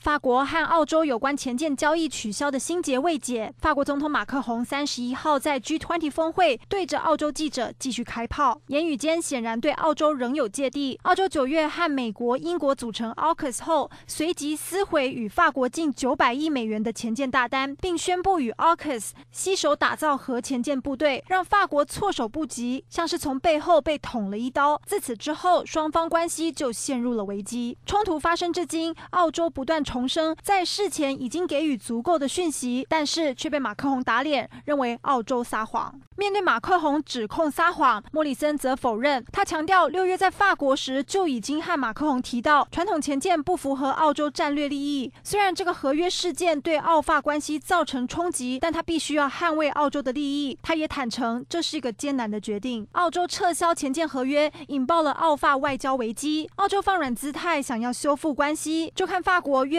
法国和澳洲有关前舰交易取消的心结未解。法国总统马克宏三十一号在 G20 峰会对着澳洲记者继续开炮，言语间显然对澳洲仍有芥蒂。澳洲九月和美国、英国组成 AUKUS 后，随即撕毁与法国近九百亿美元的前舰大单，并宣布与 AUKUS 携手打造核潜舰部队，让法国措手不及，像是从背后被捅了一刀。自此之后，双方关系就陷入了危机。冲突发生至今，澳洲不断重生在事前已经给予足够的讯息，但是却被马克宏打脸，认为澳洲撒谎。面对马克宏指控撒谎，莫里森则否认。他强调，六月在法国时就已经和马克宏提到，传统前舰不符合澳洲战略利益。虽然这个合约事件对澳法关系造成冲击，但他必须要捍卫澳洲的利益。他也坦诚，这是一个艰难的决定。澳洲撤销前舰合约，引爆了澳法外交危机。澳洲放软姿态，想要修复关系，就看法国